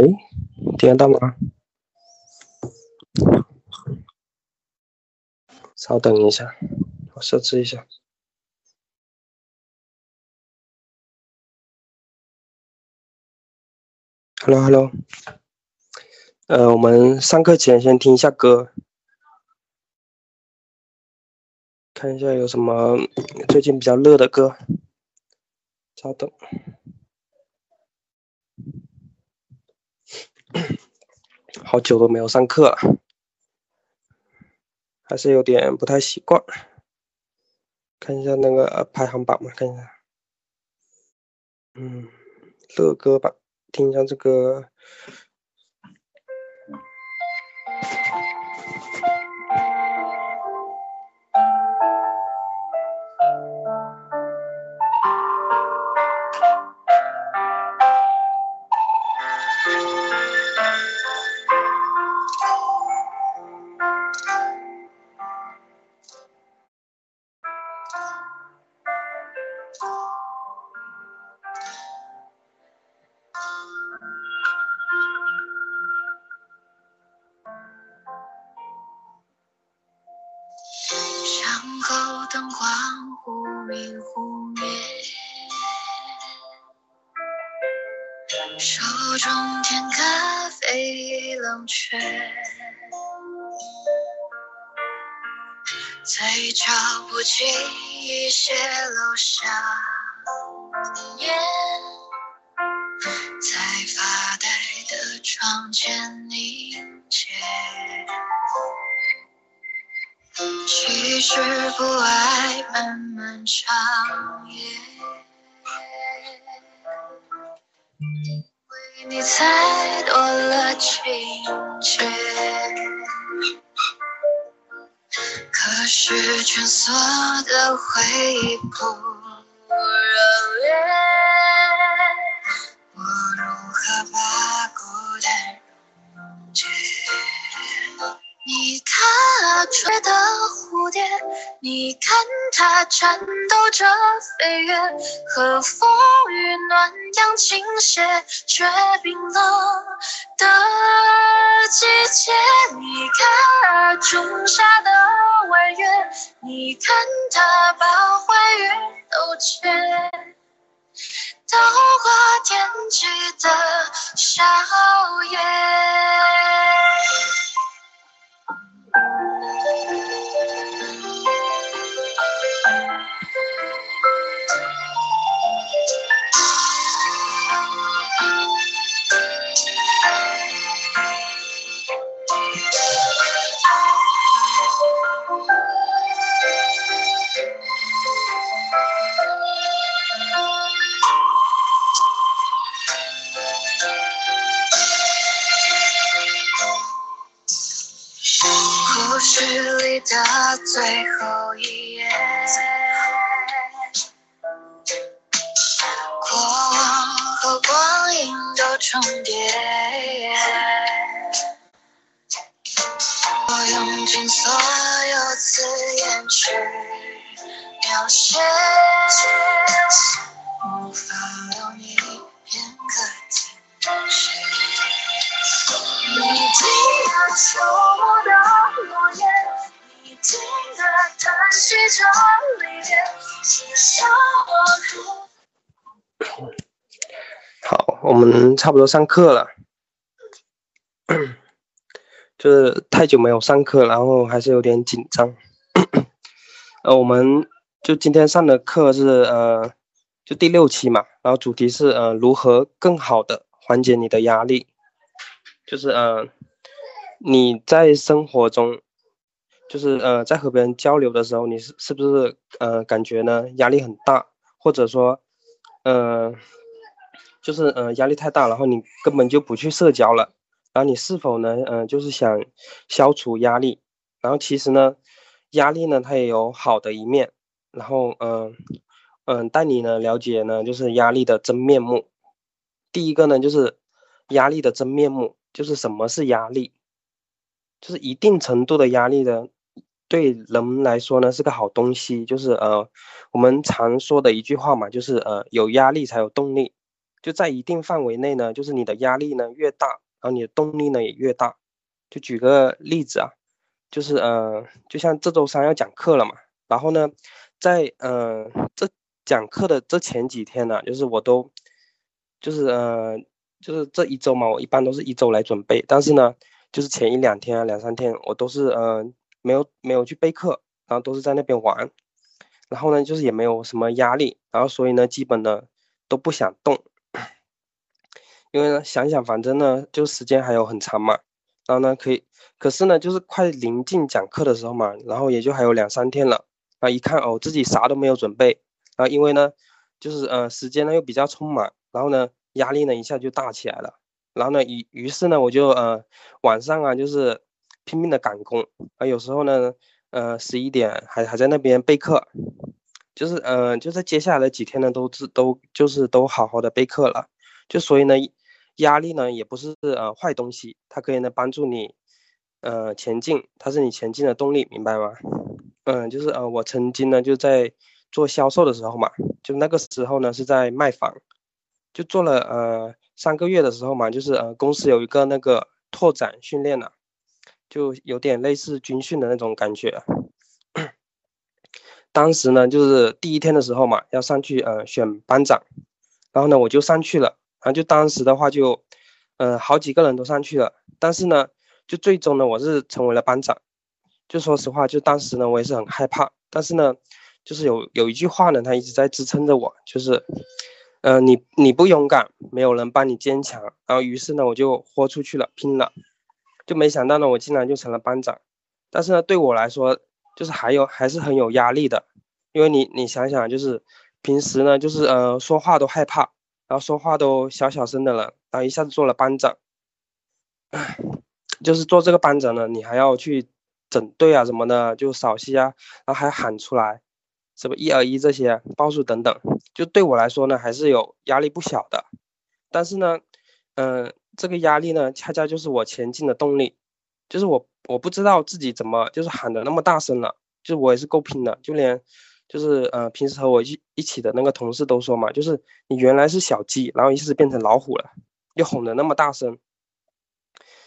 喂，听得到吗？稍等一下，我设置一下。Hello，Hello。呃，我们上课前先听一下歌，看一下有什么最近比较热的歌。稍等。好久都没有上课了，还是有点不太习惯。看一下那个排行榜嘛，看一下。嗯，乐歌吧，听一下这个。中天咖啡已冷却，嘴角不经意泄露想念，在发呆的窗前凝结。其实不爱漫漫长夜。你猜多了情节，可是蜷缩的回忆不热烈。我如何把孤单溶解？你踏出的蝴蝶。你看它颤抖着飞跃，和风雨暖阳倾斜，却冰冷的季节。你看啊仲夏的弯月，你看它把欢愉都缺，都挂天际的笑靥。我们差不多上课了，就是太久没有上课，然后还是有点紧张。呃，我们就今天上的课是呃，就第六期嘛，然后主题是呃，如何更好的缓解你的压力，就是呃，你在生活中。就是呃，在和别人交流的时候，你是是不是呃感觉呢压力很大，或者说，呃，就是呃压力太大，然后你根本就不去社交了，然后你是否呢呃就是想消除压力，然后其实呢压力呢它也有好的一面，然后嗯嗯带你呢了解呢就是压力的真面目，第一个呢就是压力的真面目就是什么是压力，就是一定程度的压力呢。对人来说呢是个好东西，就是呃，我们常说的一句话嘛，就是呃，有压力才有动力。就在一定范围内呢，就是你的压力呢越大，然后你的动力呢也越大。就举个例子啊，就是呃，就像这周三要讲课了嘛，然后呢，在呃这讲课的这前几天呢，就是我都，就是呃，就是这一周嘛，我一般都是一周来准备，但是呢，就是前一两天啊，两三天我都是呃没有没有去备课，然后都是在那边玩，然后呢，就是也没有什么压力，然后所以呢，基本呢都不想动。因为呢，想想反正呢，就时间还有很长嘛，然后呢，可以，可是呢，就是快临近讲课的时候嘛，然后也就还有两三天了，啊，一看哦，自己啥都没有准备，然后因为呢，就是呃，时间呢又比较匆忙，然后呢，压力呢一下就大起来了，然后呢，于于是呢，我就呃晚上啊，就是拼命的赶工，啊，有时候呢，呃，十一点还还在那边备课，就是呃，就在接下来的几天呢，都是都就是都好好的备课了，就所以呢。压力呢也不是呃坏东西，它可以呢帮助你呃前进，它是你前进的动力，明白吗？嗯，就是呃我曾经呢就在做销售的时候嘛，就那个时候呢是在卖房，就做了呃三个月的时候嘛，就是呃公司有一个那个拓展训练了，就有点类似军训的那种感觉。当时呢就是第一天的时候嘛，要上去呃选班长，然后呢我就上去了。然后就当时的话就，嗯，好几个人都上去了，但是呢，就最终呢，我是成为了班长。就说实话，就当时呢，我也是很害怕，但是呢，就是有有一句话呢，他一直在支撑着我，就是，嗯，你你不勇敢，没有人帮你坚强。然后于是呢，我就豁出去了，拼了，就没想到呢，我竟然就成了班长。但是呢，对我来说，就是还有还是很有压力的，因为你你想想，就是平时呢，就是呃说话都害怕。然后说话都小小声的了，然后一下子做了班长，就是做这个班长呢，你还要去整队啊什么的，就扫息啊，然后还喊出来，什么一二一这些报数等等，就对我来说呢，还是有压力不小的。但是呢，嗯，这个压力呢，恰恰就是我前进的动力，就是我我不知道自己怎么就是喊的那么大声了，就我也是够拼的，就连。就是呃，平时和我一一起的那个同事都说嘛，就是你原来是小鸡，然后一下子变成老虎了，又吼的那么大声。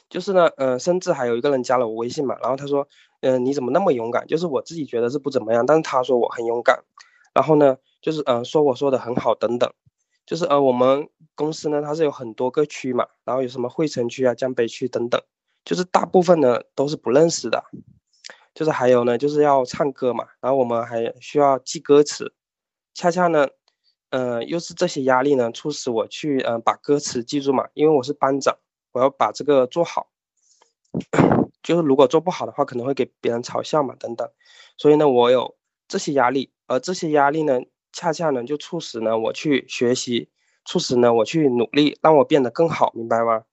就是呢，呃，甚至还有一个人加了我微信嘛，然后他说，嗯，你怎么那么勇敢？就是我自己觉得是不怎么样，但是他说我很勇敢。然后呢，就是呃，说我说的很好等等。就是呃，我们公司呢，它是有很多个区嘛，然后有什么惠城区啊、江北区等等，就是大部分呢都是不认识的。就是还有呢，就是要唱歌嘛，然后我们还需要记歌词，恰恰呢，呃，又是这些压力呢，促使我去呃把歌词记住嘛，因为我是班长，我要把这个做好，就是如果做不好的话，可能会给别人嘲笑嘛，等等，所以呢，我有这些压力，而这些压力呢，恰恰呢就促使呢我去学习，促使呢我去努力，让我变得更好，明白吗？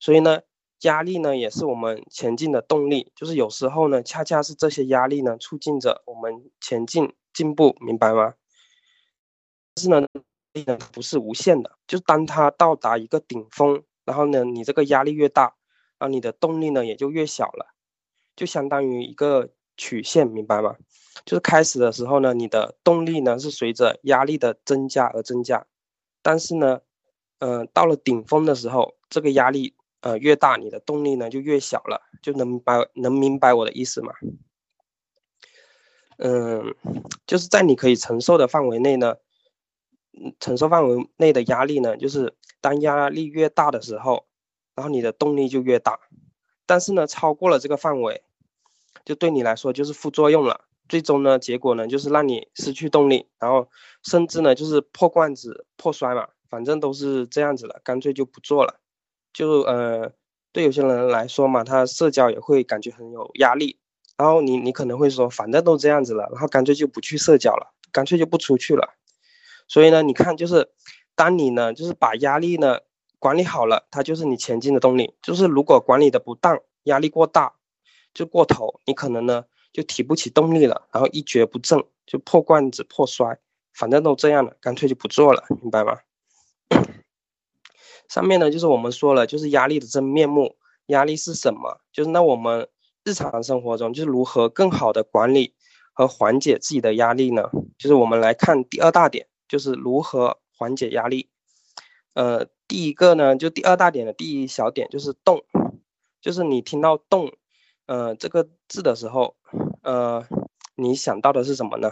所以呢。压力呢，也是我们前进的动力。就是有时候呢，恰恰是这些压力呢，促进着我们前进进步，明白吗？但是呢，力呢不是无限的。就当它到达一个顶峰，然后呢，你这个压力越大，然后，你的动力呢也就越小了。就相当于一个曲线，明白吗？就是开始的时候呢，你的动力呢是随着压力的增加而增加，但是呢，嗯，到了顶峰的时候，这个压力。呃，越大你的动力呢就越小了，就能明白能明白我的意思吗？嗯，就是在你可以承受的范围内呢，承受范围内的压力呢，就是当压力越大的时候，然后你的动力就越大。但是呢，超过了这个范围，就对你来说就是副作用了。最终呢，结果呢就是让你失去动力，然后甚至呢就是破罐子破摔嘛，反正都是这样子的，干脆就不做了。就呃，对有些人来说嘛，他社交也会感觉很有压力。然后你你可能会说，反正都这样子了，然后干脆就不去社交了，干脆就不出去了。所以呢，你看，就是当你呢，就是把压力呢管理好了，它就是你前进的动力。就是如果管理的不当，压力过大，就过头，你可能呢就提不起动力了，然后一蹶不振，就破罐子破摔。反正都这样了，干脆就不做了，明白吗？上面呢，就是我们说了，就是压力的真面目。压力是什么？就是那我们日常生活中，就是如何更好的管理和缓解自己的压力呢？就是我们来看第二大点，就是如何缓解压力。呃，第一个呢，就第二大点的第一小点就是动，就是你听到动，呃，这个字的时候，呃，你想到的是什么呢？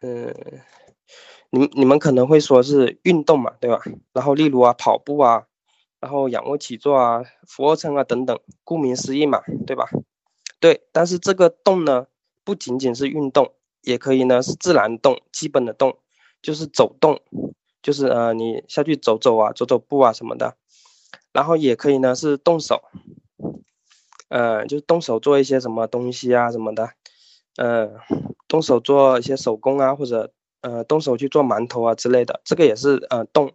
嗯，你你们可能会说是运动嘛，对吧？然后例如啊，跑步啊，然后仰卧起坐啊，俯卧撑啊等等，顾名思义嘛，对吧？对，但是这个动呢，不仅仅是运动，也可以呢是自然动，基本的动，就是走动，就是呃你下去走走啊，走走步啊什么的，然后也可以呢是动手，呃，就动手做一些什么东西啊什么的，呃。动手做一些手工啊，或者呃动手去做馒头啊之类的，这个也是呃动，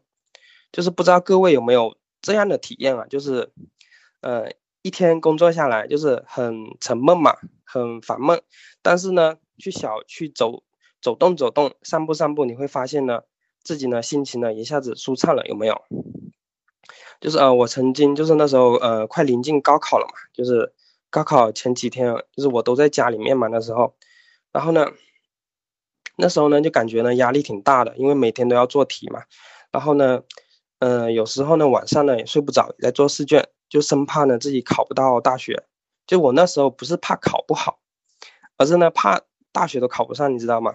就是不知道各位有没有这样的体验啊？就是呃一天工作下来就是很沉闷嘛，很烦闷，但是呢去小去走走动走动，散步散步，你会发现呢自己呢心情呢一下子舒畅了，有没有？就是呃我曾经就是那时候呃快临近高考了嘛，就是高考前几天，就是我都在家里面嘛那时候。然后呢，那时候呢就感觉呢压力挺大的，因为每天都要做题嘛。然后呢，嗯，有时候呢晚上呢也睡不着，在做试卷，就生怕呢自己考不到大学。就我那时候不是怕考不好，而是呢怕大学都考不上，你知道吗？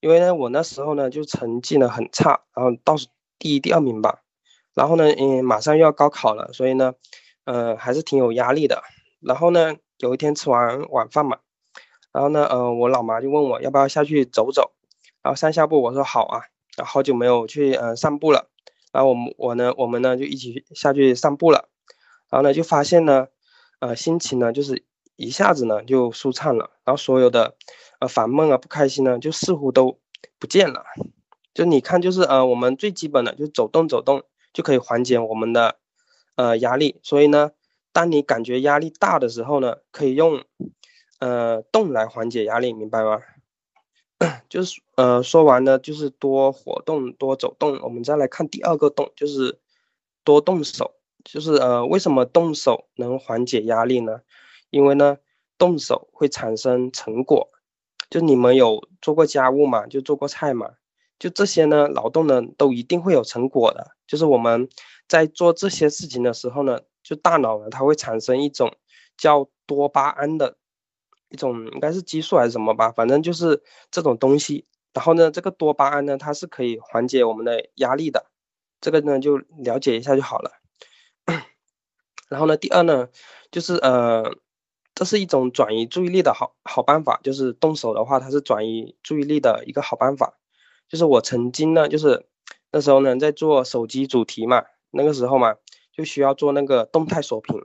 因为呢我那时候呢就成绩呢很差，然后倒数第一、第二名吧。然后呢，嗯，马上又要高考了，所以呢，呃，还是挺有压力的。然后呢，有一天吃完晚饭嘛。然后呢，呃，我老妈就问我要不要下去走走，然后上下步，我说好啊，然后好久没有去呃散步了，然后我们我呢我们呢就一起下去散步了，然后呢就发现呢，呃心情呢就是一下子呢就舒畅了，然后所有的呃烦闷啊不开心呢就似乎都不见了，就你看就是呃我们最基本的就走动走动就可以缓解我们的呃压力，所以呢，当你感觉压力大的时候呢，可以用。呃，动来缓解压力，明白吗？就是呃，说完呢，就是多活动，多走动。我们再来看第二个动，就是多动手。就是呃，为什么动手能缓解压力呢？因为呢，动手会产生成果。就你们有做过家务嘛？就做过菜嘛？就这些呢，劳动呢，都一定会有成果的。就是我们在做这些事情的时候呢，就大脑呢，它会产生一种叫多巴胺的。一种应该是激素还是什么吧，反正就是这种东西。然后呢，这个多巴胺呢，它是可以缓解我们的压力的。这个呢，就了解一下就好了。然后呢，第二呢，就是呃，这是一种转移注意力的好好办法。就是动手的话，它是转移注意力的一个好办法。就是我曾经呢，就是那时候呢，在做手机主题嘛，那个时候嘛，就需要做那个动态锁屏，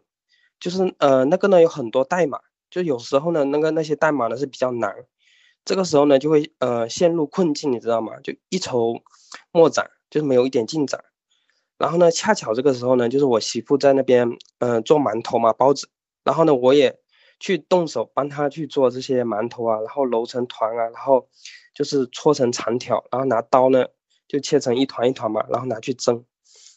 就是呃，那个呢有很多代码。就有时候呢，那个那些代码呢是比较难，这个时候呢就会呃陷入困境，你知道吗？就一筹莫展，就是没有一点进展。然后呢，恰巧这个时候呢，就是我媳妇在那边嗯做馒头嘛，包子。然后呢，我也去动手帮她去做这些馒头啊，然后揉成团啊，然后就是搓成长条，然后拿刀呢就切成一团一团嘛，然后拿去蒸。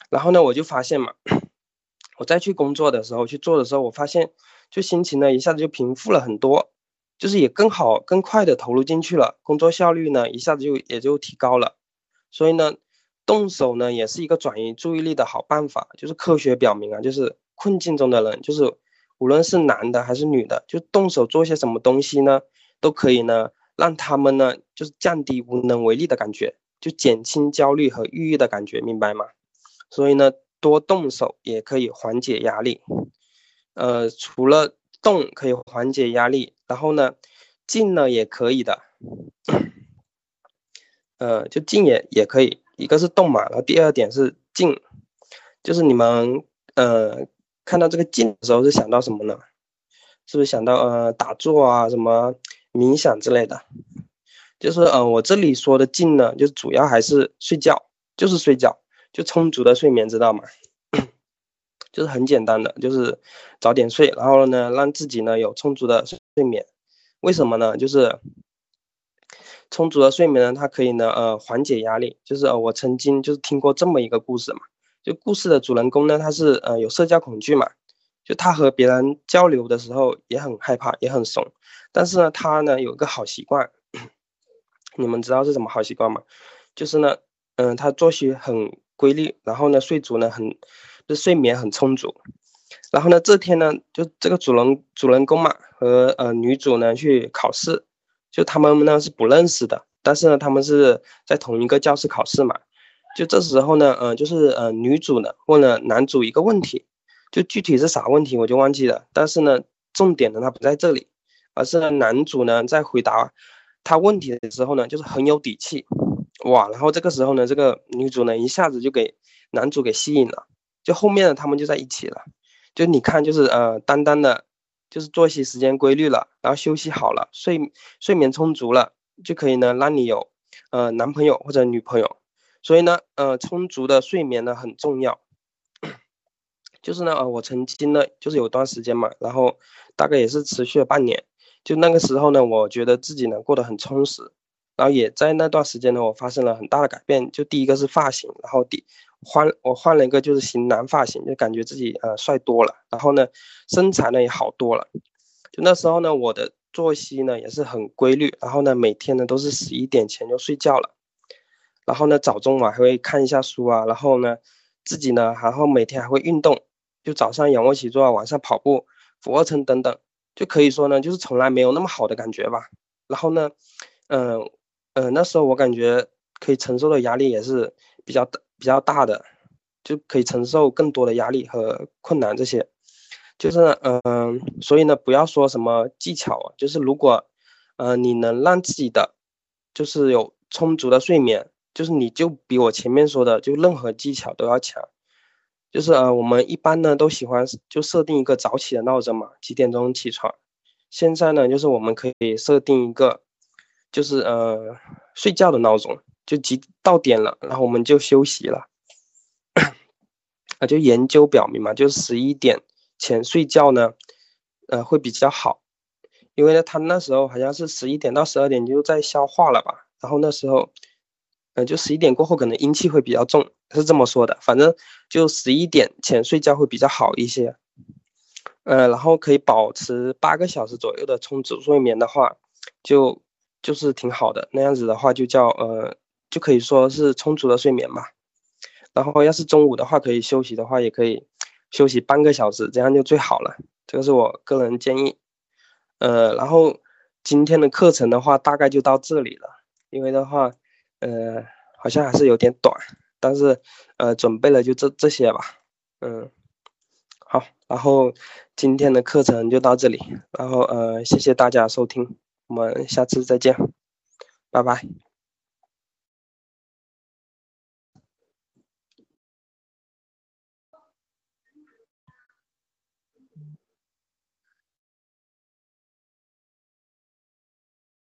然后呢，我就发现嘛，我再去工作的时候去做的时候，我发现。就心情呢一下子就平复了很多，就是也更好更快的投入进去了，工作效率呢一下子就也就提高了。所以呢，动手呢也是一个转移注意力的好办法。就是科学表明啊，就是困境中的人，就是无论是男的还是女的，就动手做些什么东西呢，都可以呢让他们呢就是降低无能为力的感觉，就减轻焦虑和抑郁的感觉，明白吗？所以呢，多动手也可以缓解压力。呃，除了动可以缓解压力，然后呢，静呢也可以的。呃，就静也也可以，一个是动嘛，然后第二点是静，就是你们呃看到这个静的时候是想到什么呢？是不是想到呃打坐啊，什么冥想之类的？就是呃我这里说的静呢，就主要还是睡觉，就是睡觉，就充足的睡眠，知道吗？就是很简单的，就是早点睡，然后呢，让自己呢有充足的睡眠。为什么呢？就是充足的睡眠呢，它可以呢，呃，缓解压力。就是呃，我曾经就是听过这么一个故事嘛，就故事的主人公呢，他是呃有社交恐惧嘛，就他和别人交流的时候也很害怕，也很怂。但是呢，他呢有一个好习惯，你们知道是什么好习惯吗？就是呢，嗯，他作息很规律，然后呢，睡足呢很，就睡眠很充足。然后呢，这天呢，就这个主人主人公嘛和呃女主呢去考试，就他们呢是不认识的，但是呢他们是在同一个教室考试嘛。就这时候呢，嗯，就是呃女主呢问了男主一个问题，就具体是啥问题我就忘记了，但是呢重点呢他不在这里，而是呢男主呢在回答他问题的时候呢就是很有底气，哇，然后这个时候呢这个女主呢一下子就给男主给吸引了，就后面的他们就在一起了。就你看，就是呃，单单的，就是作息时间规律了，然后休息好了，睡睡眠充足了，就可以呢让你有呃男朋友或者女朋友。所以呢，呃，充足的睡眠呢很重要。就是呢，呃，我曾经呢，就是有段时间嘛，然后大概也是持续了半年，就那个时候呢，我觉得自己呢过得很充实，然后也在那段时间呢，我发生了很大的改变。就第一个是发型，然后第。换我换了一个就是型男发型，就感觉自己呃帅多了，然后呢身材呢也好多了。就那时候呢，我的作息呢也是很规律，然后呢每天呢都是十一点前就睡觉了，然后呢早中晚还会看一下书啊，然后呢自己呢然后每天还会运动，就早上仰卧起坐，晚上跑步、俯卧撑等等，就可以说呢就是从来没有那么好的感觉吧。然后呢，嗯嗯那时候我感觉可以承受的压力也是比较大。比较大的，就可以承受更多的压力和困难。这些，就是嗯，所以呢，不要说什么技巧啊，就是如果，呃，你能让自己的，就是有充足的睡眠，就是你就比我前面说的，就任何技巧都要强。就是呃，我们一般呢都喜欢就设定一个早起的闹钟嘛，几点钟起床。现在呢，就是我们可以设定一个，就是呃睡觉的闹钟。就几到点了，然后我们就休息了。啊，就研究表明嘛，就十一点前睡觉呢，呃，会比较好，因为呢，他那时候好像是十一点到十二点就在消化了吧，然后那时候，嗯，就十一点过后可能阴气会比较重，是这么说的。反正就十一点前睡觉会比较好一些，呃，然后可以保持八个小时左右的充足睡眠的话，就就是挺好的。那样子的话就叫呃。就可以说是充足的睡眠嘛，然后要是中午的话可以休息的话，也可以休息半个小时，这样就最好了。这个是我个人建议。呃，然后今天的课程的话，大概就到这里了，因为的话，呃，好像还是有点短，但是呃，准备了就这这些吧。嗯，好，然后今天的课程就到这里，然后呃，谢谢大家收听，我们下次再见，拜拜。